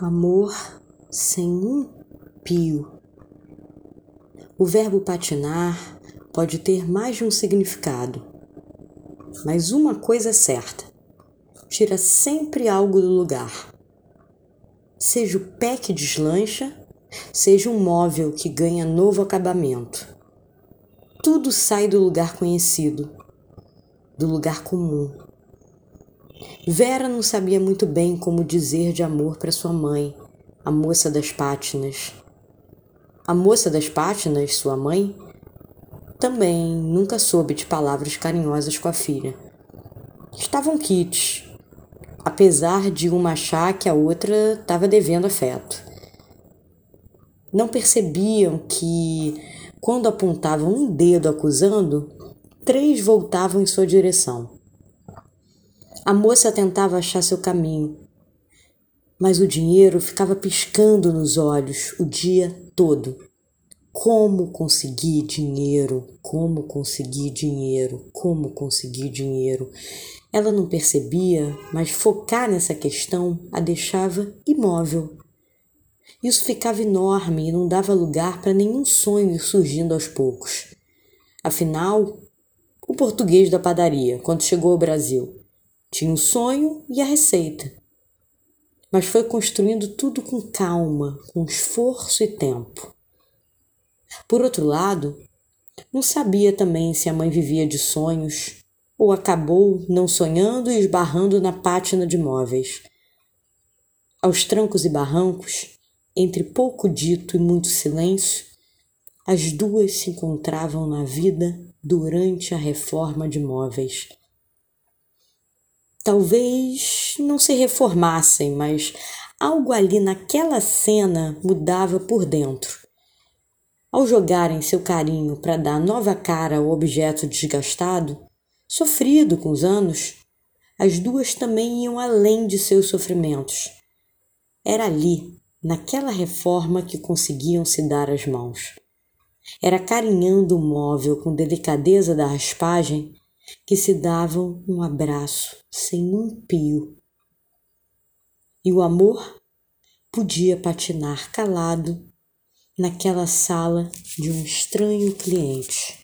Amor sem um pio. O verbo patinar pode ter mais de um significado, mas uma coisa é certa: tira sempre algo do lugar. Seja o pé que deslancha, seja um móvel que ganha novo acabamento. Tudo sai do lugar conhecido, do lugar comum Vera não sabia muito bem como dizer de amor para sua mãe, a moça das pátinas. A moça das pátinas, sua mãe, também nunca soube de palavras carinhosas com a filha. Estavam quites, apesar de uma achar que a outra estava devendo afeto. Não percebiam que, quando apontavam um dedo acusando, três voltavam em sua direção. A moça tentava achar seu caminho, mas o dinheiro ficava piscando nos olhos o dia todo. Como conseguir dinheiro? Como conseguir dinheiro? Como conseguir dinheiro? Ela não percebia, mas focar nessa questão a deixava imóvel. Isso ficava enorme e não dava lugar para nenhum sonho surgindo aos poucos. Afinal, o português da padaria, quando chegou ao Brasil, tinha o sonho e a receita, mas foi construindo tudo com calma, com esforço e tempo. Por outro lado, não sabia também se a mãe vivia de sonhos ou acabou não sonhando e esbarrando na pátina de móveis. Aos trancos e barrancos, entre pouco dito e muito silêncio, as duas se encontravam na vida durante a reforma de móveis talvez não se reformassem, mas algo ali naquela cena mudava por dentro. Ao jogarem seu carinho para dar nova cara ao objeto desgastado, sofrido com os anos, as duas também iam além de seus sofrimentos. Era ali, naquela reforma, que conseguiam se dar as mãos. Era carinhando o móvel com delicadeza da raspagem que se davam um abraço sem um pio. E o amor podia patinar calado naquela sala de um estranho cliente.